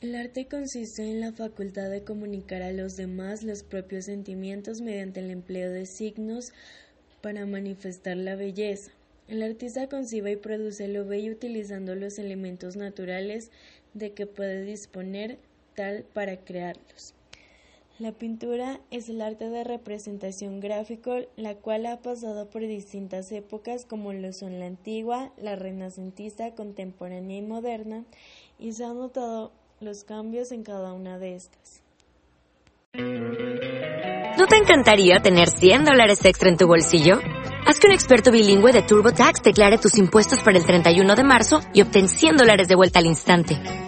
el arte consiste en la facultad de comunicar a los demás los propios sentimientos mediante el empleo de signos para manifestar la belleza. El artista concibe y produce lo bello utilizando los elementos naturales de que puede disponer tal para crearlos. La pintura es el arte de representación gráfico, la cual ha pasado por distintas épocas como lo son la antigua, la renacentista, contemporánea y moderna, y se han notado los cambios en cada una de estas. ¿No te encantaría tener 100 dólares extra en tu bolsillo? Haz que un experto bilingüe de TurboTax declare tus impuestos para el 31 de marzo y obtén 100 dólares de vuelta al instante.